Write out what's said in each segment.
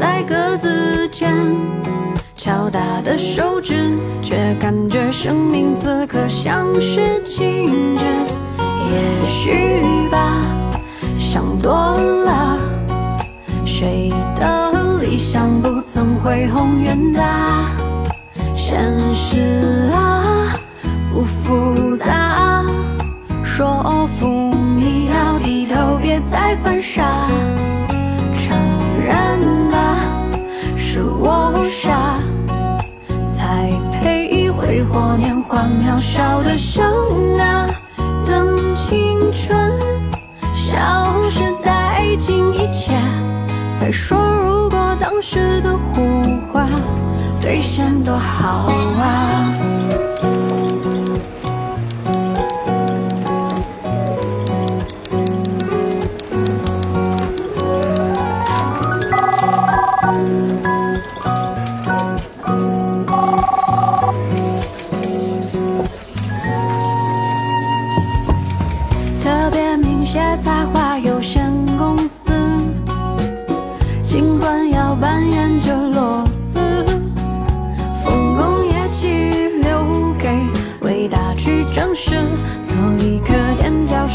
在格子间，敲打的手指，却感觉生命此刻像是静止。也许吧，想多了，谁的理想不曾恢宏远大？现实啊，不复杂，说服你要低头，别再犯傻。落下，才配挥霍年华渺小的生啊。等青春消失殆尽一切，才说如果当时的胡话兑现多好啊！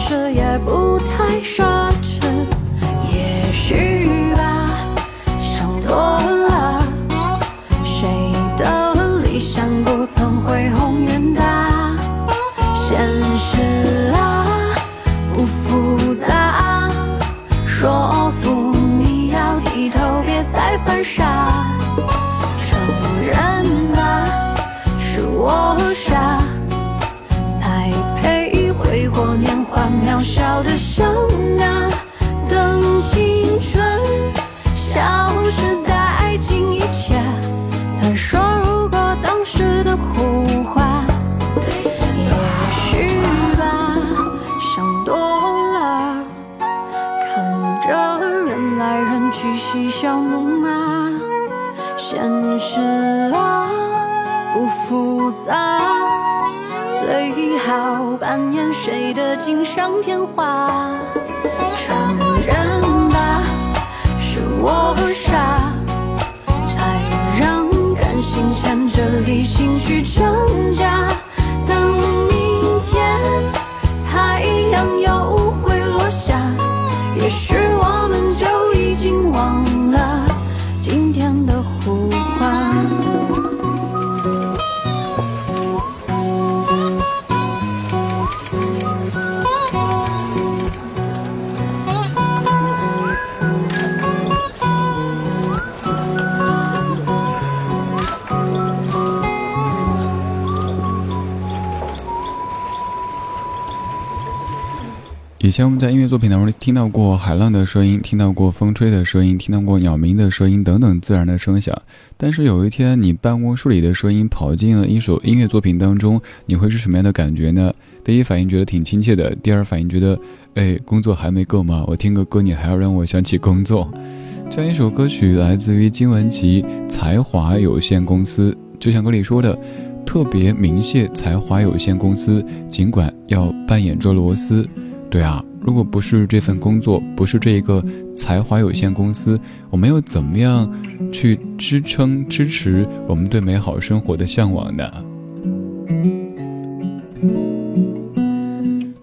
这样前我们在音乐作品当中听到过海浪的声音，听到过风吹的声音，听到过鸟鸣的声音等等自然的声响。但是有一天，你办公室里的声音跑进了一首音乐作品当中，你会是什么样的感觉呢？第一反应觉得挺亲切的，第二反应觉得，哎，工作还没够吗？我听个歌，你还要让我想起工作。这样一首歌曲来自于金玟岐才华有限公司，就像歌里说的，特别鸣谢才华有限公司，尽管要扮演着螺丝。对啊，如果不是这份工作，不是这一个才华有限公司，我们又怎么样去支撑、支持我们对美好生活的向往呢？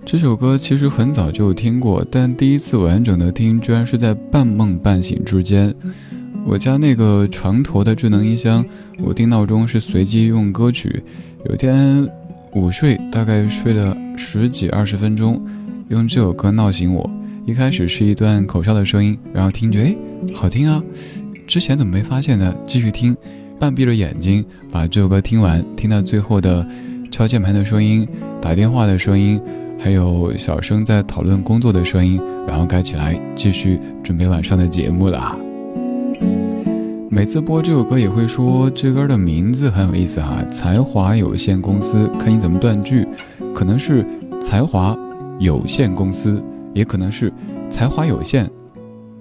这首歌其实很早就听过，但第一次完整的听，居然是在半梦半醒之间。我家那个床头的智能音箱，我定闹钟是随机用歌曲。有天午睡，大概睡了十几二十分钟。用这首歌闹醒我，一开始是一段口哨的声音，然后听觉哎，好听啊，之前怎么没发现呢？继续听，半闭着眼睛把这首歌听完，听到最后的敲键盘的声音、打电话的声音，还有小声在讨论工作的声音，然后盖起来继续准备晚上的节目了。每次播这首歌也会说这歌的名字很有意思哈，才华有限公司，看你怎么断句，可能是才华有限公司，也可能是才华有限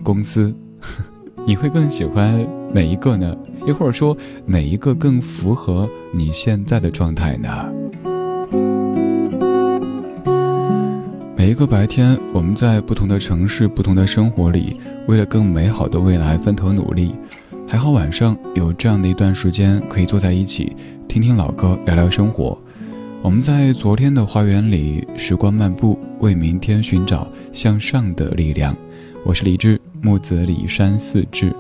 公司，你会更喜欢哪一个呢？又或者说哪一个更符合你现在的状态呢？每一个白天，我们在不同的城市、不同的生活里，为了更美好的未来分头努力。还好晚上有这样的一段时间，可以坐在一起，听听老歌，聊聊生活。我们在昨天的花园里，时光漫步，为明天寻找向上的力量。我是李志，木子李山四志。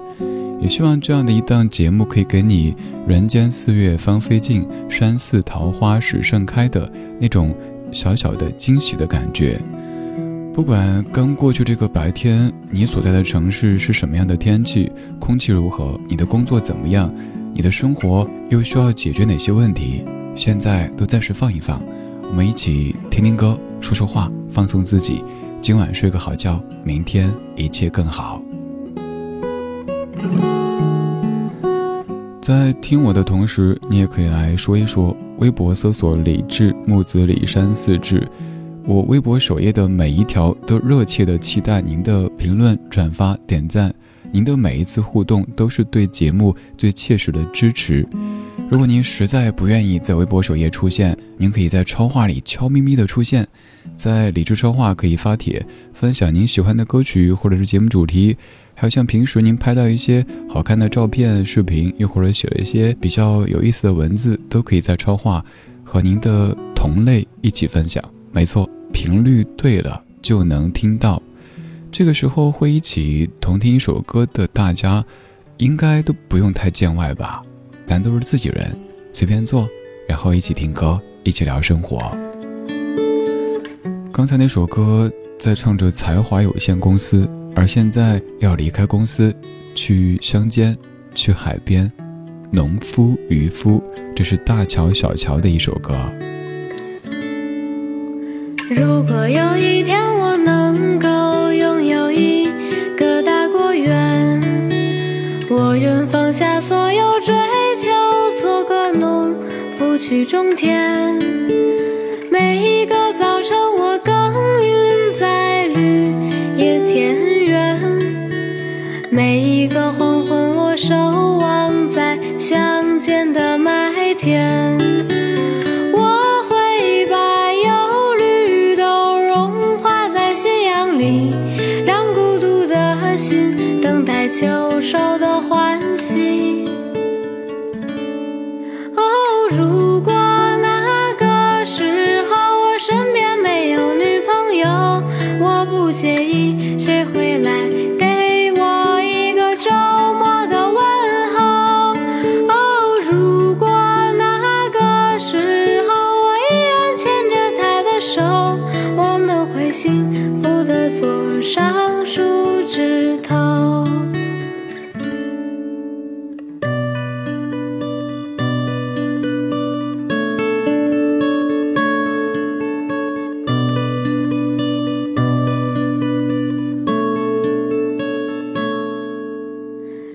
也希望这样的一档节目，可以给你“人间四月芳菲尽，山寺桃花始盛开”的那种。小小的惊喜的感觉，不管刚过去这个白天，你所在的城市是什么样的天气，空气如何，你的工作怎么样，你的生活又需要解决哪些问题，现在都暂时放一放，我们一起听听歌，说说话，放松自己，今晚睡个好觉，明天一切更好。在听我的同时，你也可以来说一说。微博搜索“李志木子李山四志”，我微博首页的每一条都热切的期待您的评论、转发、点赞。您的每一次互动都是对节目最切实的支持。如果您实在不愿意在微博首页出现，您可以在超话里悄咪咪的出现。在理智超话可以发帖分享您喜欢的歌曲或者是节目主题，还有像平时您拍到一些好看的照片、视频，又或者写了一些比较有意思的文字，都可以在超话和您的同类一起分享。没错，频率对了就能听到。这个时候会一起同听一首歌的大家，应该都不用太见外吧？咱都是自己人，随便坐，然后一起听歌，一起聊生活。刚才那首歌在唱着才华有限公司，而现在要离开公司，去乡间，去海边，农夫渔夫，这是大乔小乔的一首歌。如果有一天去种田每一个早晨我耕耘在绿野田园每一个黄昏我守望在乡间的麦田。我会把忧虑都融化在夕阳里让孤独的心等待秋收的欢喜。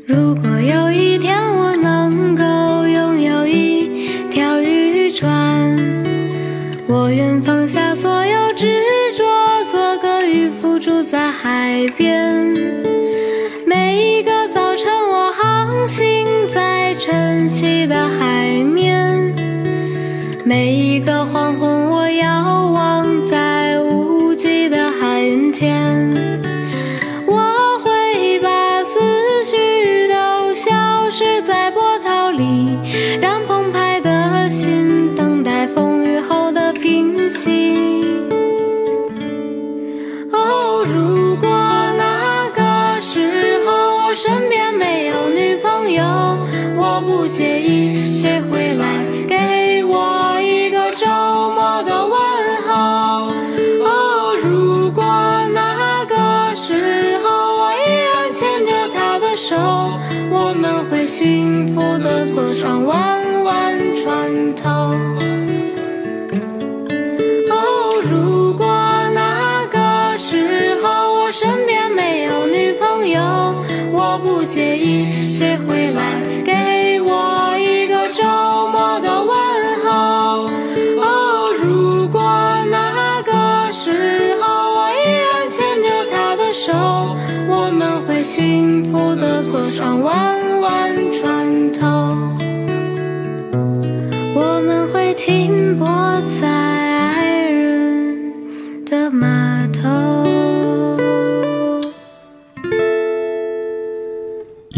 如果有一没有女朋友我不介意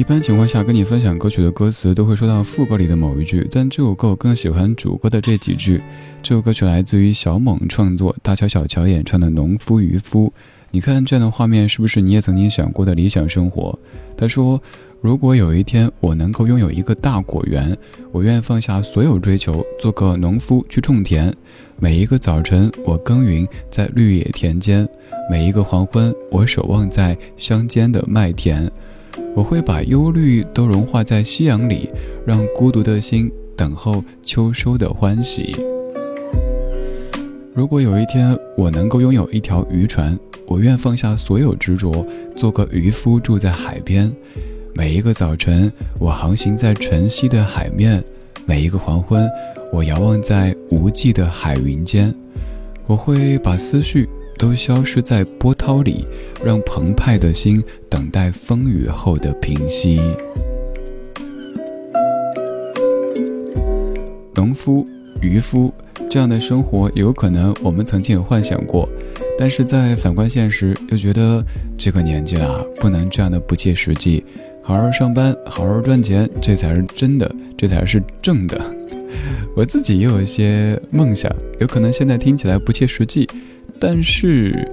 一般情况下，跟你分享歌曲的歌词都会说到副歌里的某一句，但这首歌我更喜欢主歌的这几句。这首歌曲来自于小猛创作，大乔小乔演唱的《农夫渔夫》。你看这样的画面，是不是你也曾经想过的理想生活？他说：“如果有一天我能够拥有一个大果园，我愿放下所有追求，做个农夫去种田。每一个早晨，我耕耘在绿野田间；每一个黄昏，我守望在乡间的麦田。”我会把忧虑都融化在夕阳里，让孤独的心等候秋收的欢喜。如果有一天我能够拥有一条渔船，我愿放下所有执着，做个渔夫住在海边。每一个早晨，我航行在晨曦的海面；每一个黄昏，我遥望在无际的海云间。我会把思绪。都消失在波涛里，让澎湃的心等待风雨后的平息。农夫、渔夫这样的生活，有可能我们曾经有幻想过，但是在反观现实，又觉得这个年纪了，不能这样的不切实际。好好上班，好好赚钱，这才是真的，这才是正的。我自己也有一些梦想，有可能现在听起来不切实际。但是，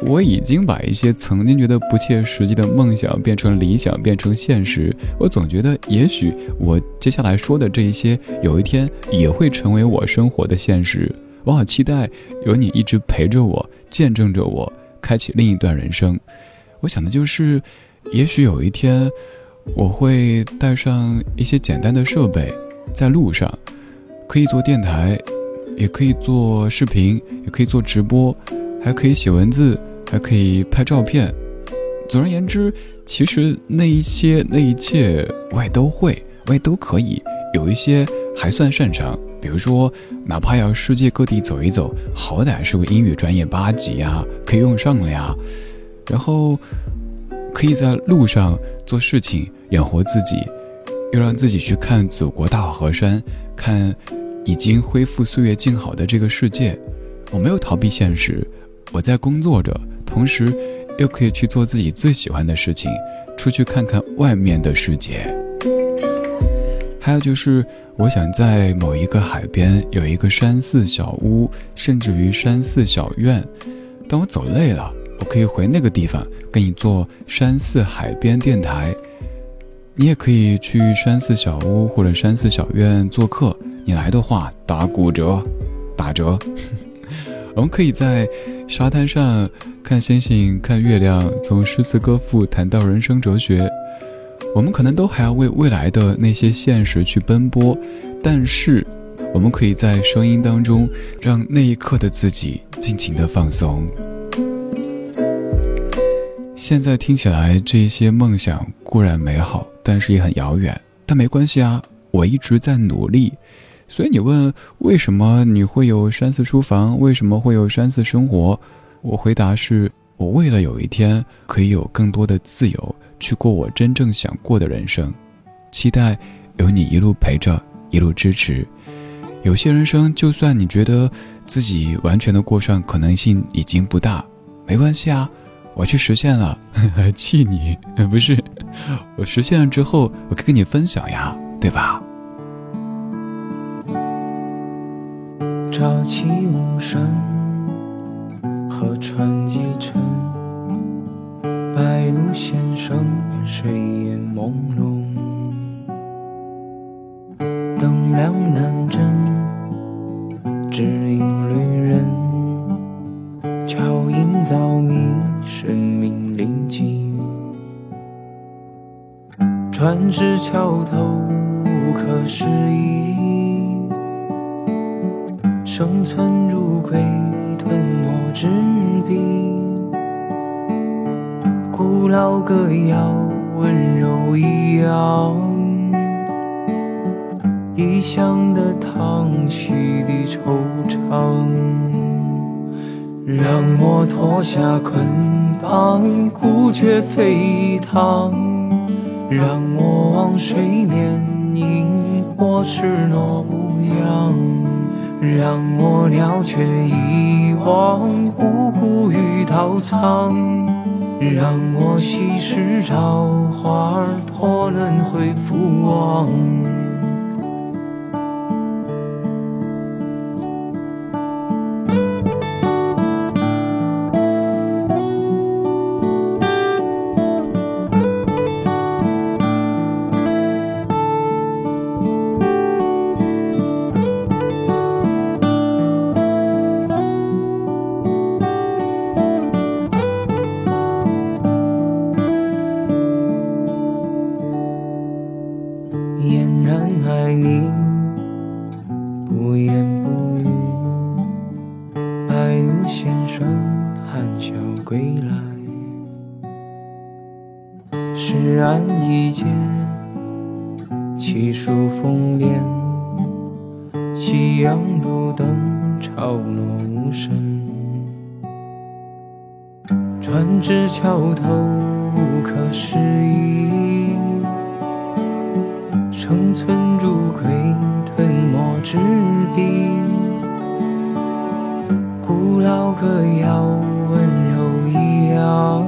我已经把一些曾经觉得不切实际的梦想变成理想，变成现实。我总觉得，也许我接下来说的这一些，有一天也会成为我生活的现实。我好期待有你一直陪着我，见证着我，开启另一段人生。我想的就是，也许有一天，我会带上一些简单的设备，在路上可以做电台。也可以做视频，也可以做直播，还可以写文字，还可以拍照片。总而言之，其实那一些那一切我也都会，我也都可以。有一些还算擅长，比如说，哪怕要世界各地走一走，好歹是个英语专业八级呀，可以用上了呀。然后，可以在路上做事情，养活自己，又让自己去看祖国大好河山，看。已经恢复岁月静好的这个世界，我没有逃避现实，我在工作着，同时又可以去做自己最喜欢的事情，出去看看外面的世界。还有就是，我想在某一个海边有一个山寺小屋，甚至于山寺小院。当我走累了，我可以回那个地方，跟你做山寺海边电台。你也可以去山寺小屋或者山寺小院做客。你来的话，打骨折，打折。我们可以在沙滩上看星星、看月亮，从诗词歌赋谈到人生哲学。我们可能都还要为未来的那些现实去奔波，但是我们可以在声音当中，让那一刻的自己尽情的放松。现在听起来，这些梦想固然美好，但是也很遥远。但没关系啊，我一直在努力。所以你问为什么你会有山寺书房，为什么会有山寺生活？我回答是：我为了有一天可以有更多的自由，去过我真正想过的人生。期待有你一路陪着，一路支持。有些人生，就算你觉得自己完全的过上，可能性已经不大，没关系啊，我去实现了，还 气你？不是，我实现了之后，我可以跟你分享呀，对吧？朝气无声，河船击沉，白鹭先生，水烟朦胧。灯亮南镇，只引旅人，桥影早迷，生命临近。船至桥头，无可适意。生存如鬼，吞没纸币。古老歌谣，温柔一样。异乡的叹息的惆怅。让我脱下捆绑，孤绝飞腾。让我望水面迎我赤裸模样，让我了却遗忘无辜与刀藏，让我稀释朝花破轮回复往。桥头无可思议，生存如龟吞没纸笔，古老歌谣温柔一样，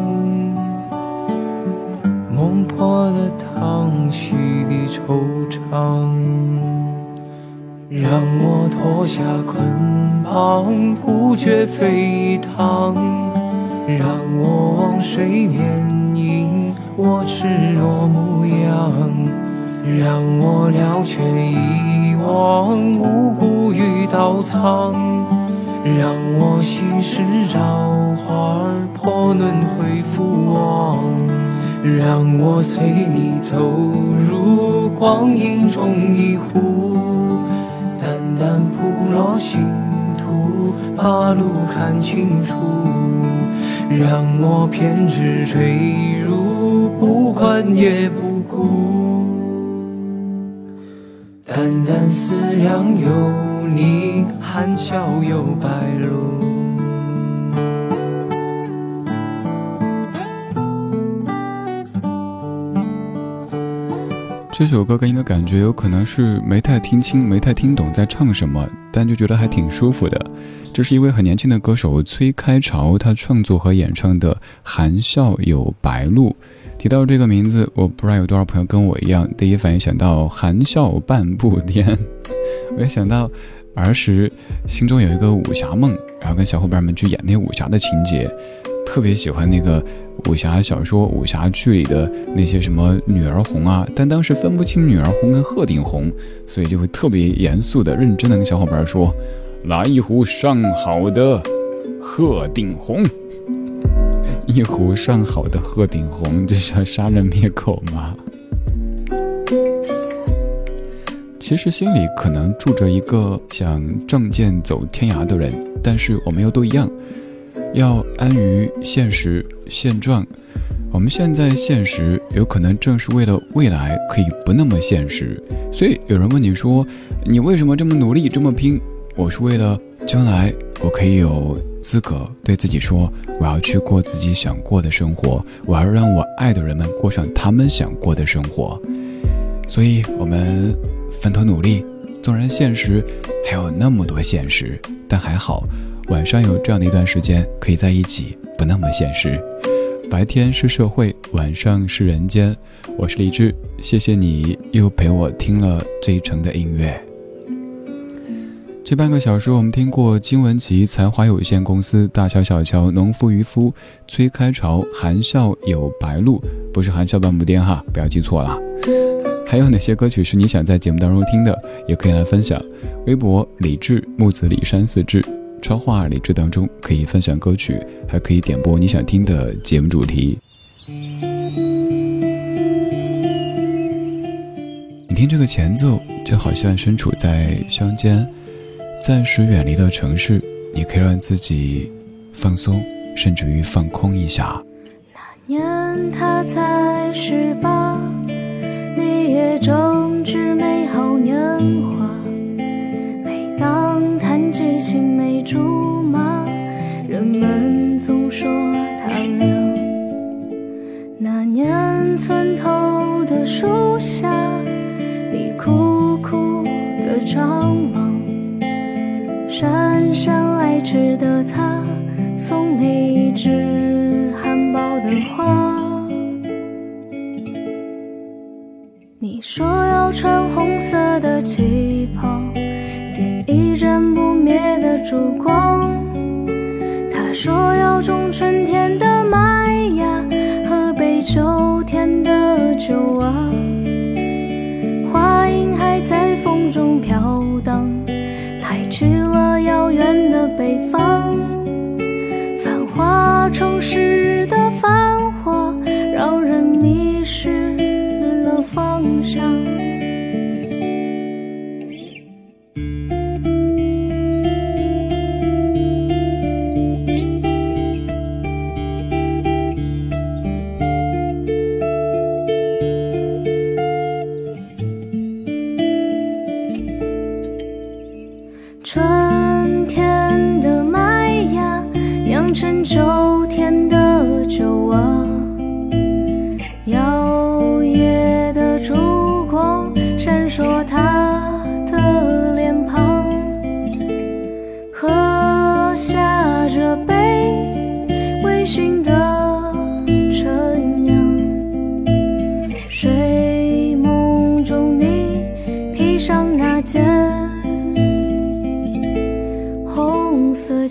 梦破的糖稀的惆怅，让我脱下捆绑，孤绝沸腾。让我望水面迎我赤裸模样，让我了却一忘无辜与刀藏，让我稀释朝花破轮回复往，让我随你走入光阴中一壶，淡淡铺落星途，把路看清楚。让我偏执坠入，不管也不顾。淡淡思量有你，含笑有白露。这首歌给你的感觉有可能是没太听清、没太听懂在唱什么，但就觉得还挺舒服的。这是一位很年轻的歌手崔开潮，他创作和演唱的《含笑有白鹭》。提到这个名字，我不知道有多少朋友跟我一样，第一反应想到含笑半步癫。我也想到儿时心中有一个武侠梦，然后跟小伙伴们去演那武侠的情节。特别喜欢那个武侠小说、武侠剧里的那些什么女儿红啊，但当时分不清女儿红跟鹤顶红，所以就会特别严肃的、认真的跟小伙伴说：“来一壶上好的鹤顶红，一壶上好的鹤顶红，这是要杀人灭口吗？”其实心里可能住着一个想仗剑走天涯的人，但是我们又都一样。要安于现实现状，我们现在现实有可能正是为了未来可以不那么现实。所以有人问你说：“你为什么这么努力这么拼？”我是为了将来我可以有资格对自己说：“我要去过自己想过的生活，我要让我爱的人们过上他们想过的生活。”所以，我们分头努力，纵然现实还有那么多现实，但还好。晚上有这样的一段时间可以在一起，不那么现实。白天是社会，晚上是人间。我是李志，谢谢你又陪我听了这一程的音乐。这半个小时，我们听过金文岐才华有限公司、大乔小乔、农夫渔夫、崔开潮、含笑有白鹭，不是含笑半步癫哈，不要记错了。还有哪些歌曲是你想在节目当中听的？也可以来分享。微博李志木子李山四志。超话里这当中可以分享歌曲，还可以点播你想听的节目主题。你听这个前奏，就好像身处在乡间，暂时远离了城市，你可以让自己放松，甚至于放空一下。那年他才十八，你也正值美好年华。每当谈起青竹马，人们总说他俩。那年村头的树下，你苦苦的张望，姗姗来迟的他，送你一枝含苞的花。你说要穿红色的旗袍。烛光。他说要种春天的麦芽，喝杯秋天的酒啊。在风中飘荡，带去了遥远的北方。繁华城市的繁华，让人迷失了方向。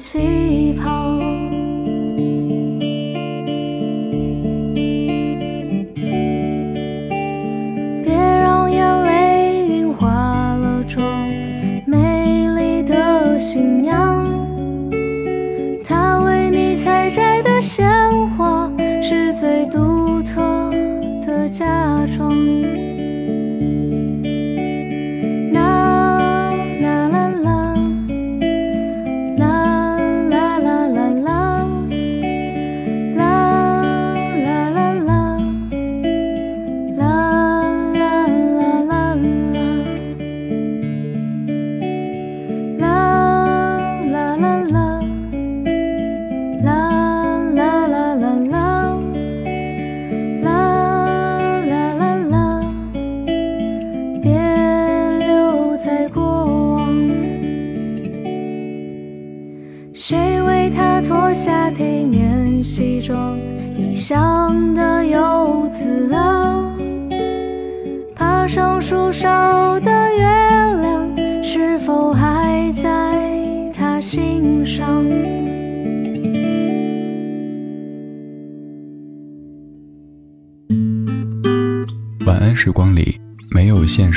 气